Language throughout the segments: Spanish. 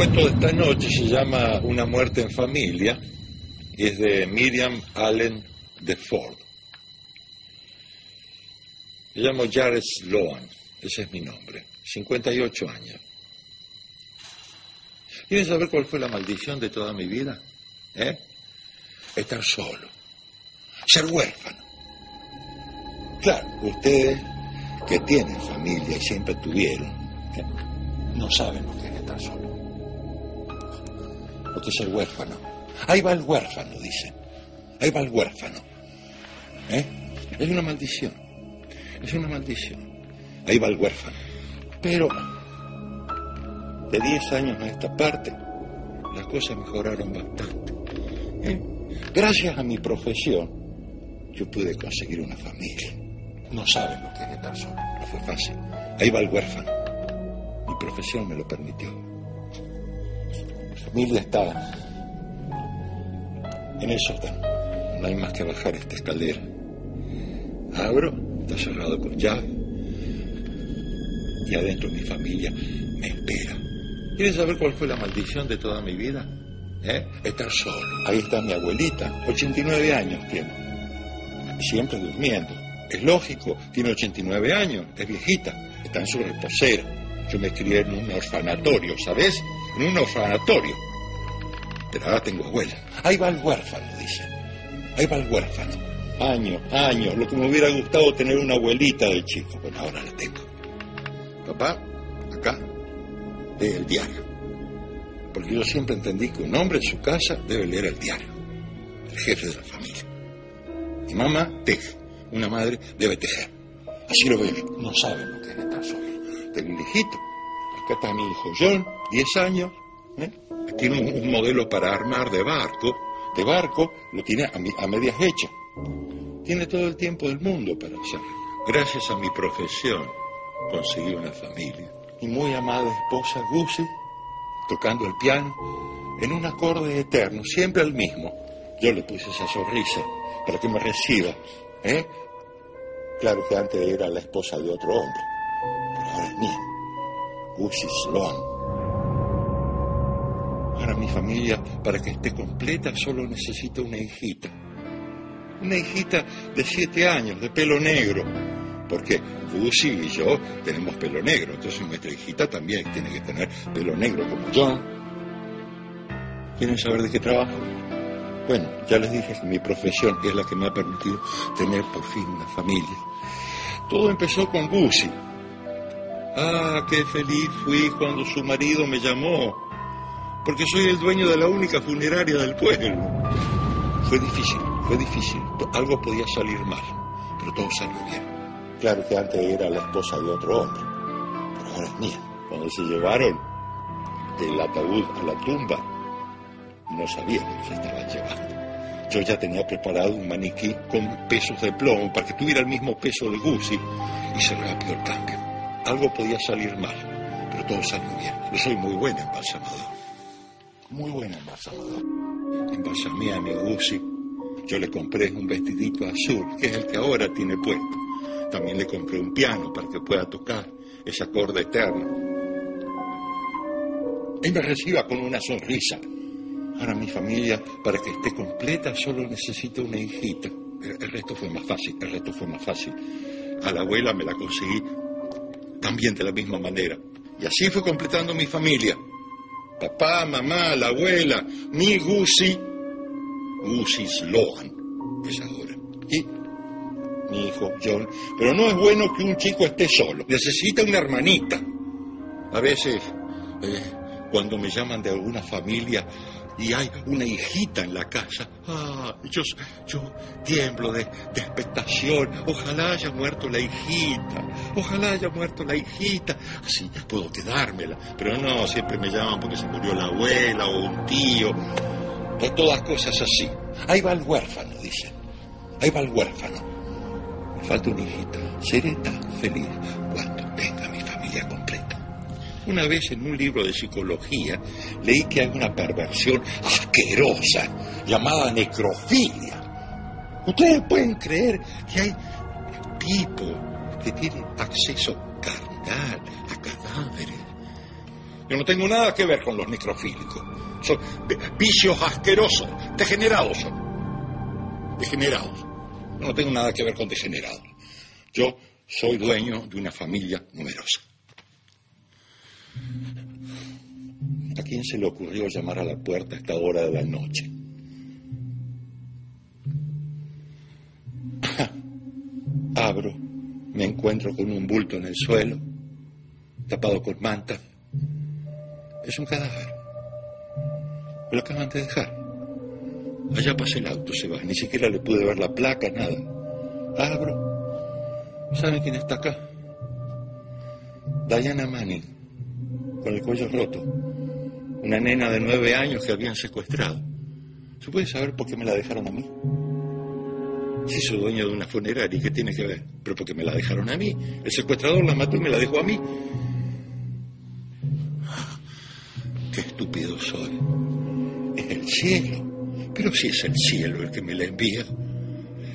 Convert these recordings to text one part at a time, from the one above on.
cuento de esta noche se llama Una muerte en familia y es de Miriam Allen de Ford. Me llamo Jared Sloan, ese es mi nombre, 58 años. ¿Quieren saber cuál fue la maldición de toda mi vida? ¿Eh? Estar solo, ser huérfano. Claro, ustedes que tienen familia y siempre tuvieron, ¿eh? no saben lo que es estar solo. Que es el huérfano. Ahí va el huérfano, dicen. Ahí va el huérfano. ¿Eh? Es una maldición. Es una maldición. Ahí va el huérfano. Pero de 10 años a esta parte, las cosas mejoraron bastante. ¿Eh? Gracias a mi profesión, yo pude conseguir una familia. No saben lo que es estar solo. No fue fácil. Ahí va el huérfano. Mi profesión me lo permitió. Mi familia está en el sótano. No hay más que bajar esta escalera. Abro, está cerrado con llave. Y adentro mi familia me espera. ¿Quieren saber cuál fue la maldición de toda mi vida? ¿Eh? Estar solo. Ahí está mi abuelita, 89 años tiene. Siempre durmiendo. Es lógico, tiene 89 años, es viejita, está en su reposera. Yo me crié en un orfanatorio, ¿sabes? En un orfanatorio. Pero ahora tengo abuela. Ahí va el huérfano, dice. Ahí va el huérfano. Años, años, lo que me hubiera gustado tener una abuelita de chico. Bueno, ahora la tengo. Papá, acá, lee el diario. Porque yo siempre entendí que un hombre en su casa debe leer el diario. El jefe de la familia. Mi mamá teje. Una madre debe tejer. Así lo veo. No saben lo que es estar solo. Tengo un hijito. Acá está mi hijo John, 10 años. ¿eh? Tiene un, un modelo para armar de barco. De barco lo tiene a, mi- a medias hechas. Tiene todo el tiempo del mundo para hacerlo. Gracias a mi profesión conseguí una familia. Mi muy amada esposa Gussie, tocando el piano, en un acorde eterno, siempre el mismo. Yo le puse esa sonrisa para que me reciba. ¿eh? Claro que antes era la esposa de otro hombre, mía. Gussie Sloan. Ahora mi familia, para que esté completa, solo necesita una hijita. Una hijita de siete años, de pelo negro. Porque Gussie y yo tenemos pelo negro, entonces nuestra hijita también tiene que tener pelo negro como John. ¿Quieren saber de qué trabajo? Bueno, ya les dije que mi profesión es la que me ha permitido tener por fin una familia. Todo empezó con Gussie. Ah, qué feliz fui cuando su marido me llamó, porque soy el dueño de la única funeraria del pueblo. Fue difícil, fue difícil. Algo podía salir mal, pero todo salió bien. Claro que antes era la esposa de otro hombre, pero ahora es mía. Cuando se llevaron del ataúd a la tumba, no sabía que se estaban llevando. Yo ya tenía preparado un maniquí con pesos de plomo para que tuviera el mismo peso de Gussie y se rápido el cambio. Algo podía salir mal, pero todo salió bien. Yo soy muy buena embalsamador. Muy buena embalsamador. Embalsamé a mi Gussie. Yo le compré un vestidito azul, que es el que ahora tiene puesto. También le compré un piano para que pueda tocar ese acorde eterno. Él me reciba con una sonrisa. Ahora mi familia, para que esté completa, solo necesita una hijita. El resto fue más fácil, el resto fue más fácil. A la abuela me la conseguí también de la misma manera. Y así fue completando mi familia. Papá, mamá, la abuela, mi Gussie, Gussie Sloan, es ahora. Y mi hijo John. Pero no es bueno que un chico esté solo. Necesita una hermanita. A veces, eh, cuando me llaman de alguna familia y hay una hijita en la casa, ah, yo, yo tiemblo de, de expectación. Ojalá haya muerto la hijita. Ojalá haya muerto la hijita. Así puedo quedármela. Pero no, siempre me llaman porque se murió la abuela o un tío. De todas cosas así. Ahí va el huérfano, dicen. Ahí va el huérfano. Me falta una hijita. Seré tan feliz cuando tenga mi familia completa. Una vez en un libro de psicología leí que hay una perversión asquerosa llamada necrofilia. Ustedes pueden creer que hay tipos que tienen acceso carnal a cadáveres. Yo no tengo nada que ver con los necrofílicos. Son vicios asquerosos, degenerados son. Degenerados. Yo no tengo nada que ver con degenerados. Yo soy dueño de una familia numerosa. ¿A quién se le ocurrió llamar a la puerta a esta hora de la noche? Abro, me encuentro con un bulto en el suelo, tapado con manta. Es un cadáver. Me lo acaban de dejar. Allá pasa el auto, se va. Ni siquiera le pude ver la placa, nada. Abro. ¿Saben quién está acá? Diana Manning, con el cuello roto. Una nena de nueve años que habían secuestrado. ¿Se puede saber por qué me la dejaron a mí? Si soy dueño de una funeraria, ¿qué tiene que ver? Pero porque me la dejaron a mí. El secuestrador la mató y me la dejó a mí. Qué estúpido soy. Es el cielo. Pero si es el cielo el que me la envía.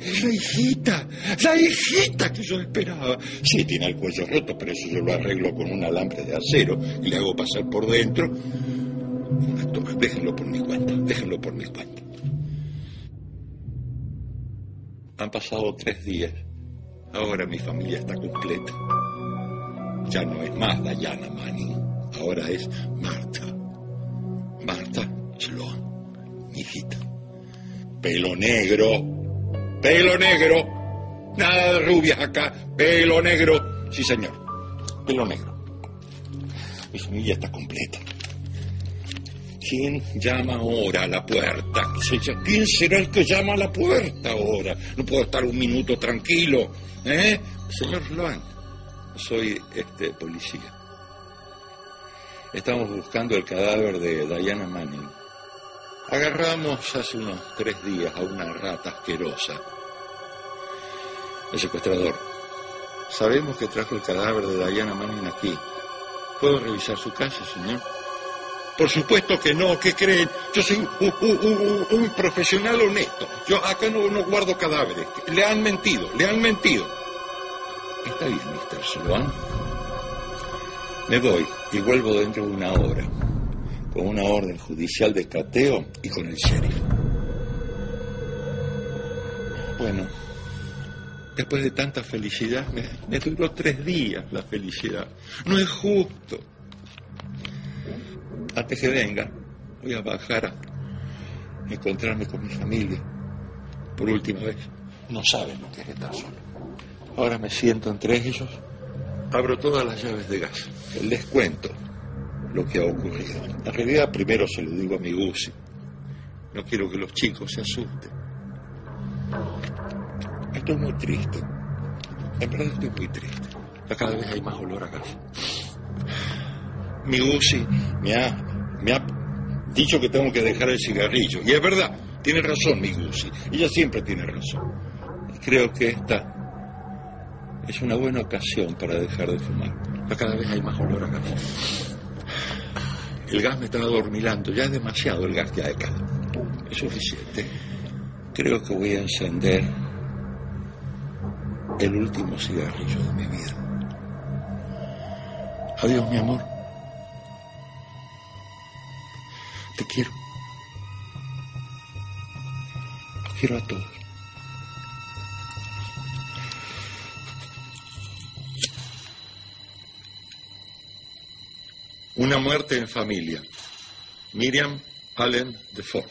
Es la hijita, la hijita que yo esperaba. Sí, tiene el cuello roto, pero eso yo lo arreglo con un alambre de acero y le hago pasar por dentro. Déjenlo por mi cuenta, déjenlo por mi cuenta. Han pasado tres días. Ahora mi familia está completa. Ya no es más Diana Manning. Ahora es Marta. Marta Sloan, mi hijita. Pelo negro. Pelo negro. Nada de rubias acá. Pelo negro. Sí, señor. Pelo negro. Mi familia está completa. ¿Quién llama ahora a la puerta? ¿Quién será el que llama a la puerta ahora? No puedo estar un minuto tranquilo. ¿Eh? Señor Sloan, soy este policía. Estamos buscando el cadáver de Diana Manning. Agarramos hace unos tres días a una rata asquerosa. El secuestrador. Sabemos que trajo el cadáver de Diana Manning aquí. ¿Puedo revisar su casa, señor? Por supuesto que no, ¿qué creen? Yo soy un, profesional honesto. Yo acá no, no, guardo cadáveres. Le han mentido, le han mentido. Está bien, Mr. Sloan. Me voy y vuelvo dentro de una hora, con una orden judicial de cateo y con el sheriff. Bueno, después de tanta felicidad, me, duró tres días la felicidad. No es justo antes que venga, voy a bajar a encontrarme con mi familia por última vez. No saben lo que es estar solo. Ahora me siento entre ellos, abro todas las llaves de gas, les cuento lo que ha ocurrido. En realidad primero se lo digo a mi Gusi. No quiero que los chicos se asusten. Estoy muy triste. En verdad estoy muy triste. Cada vez hay más olor a gas. Mi Gusi me ha me ha dicho que tengo que dejar el cigarrillo. Y es verdad, tiene razón mi Gusi. Ella siempre tiene razón. creo que esta es una buena ocasión para dejar de fumar. cada vez hay más olor a gas. El gas me está adormilando. Ya es demasiado el gas que hay acá. Es suficiente. Creo que voy a encender el último cigarrillo de mi vida. Adiós, mi amor. Te quiero. Los quiero a todos. Una muerte en familia. Miriam Allen de Ford.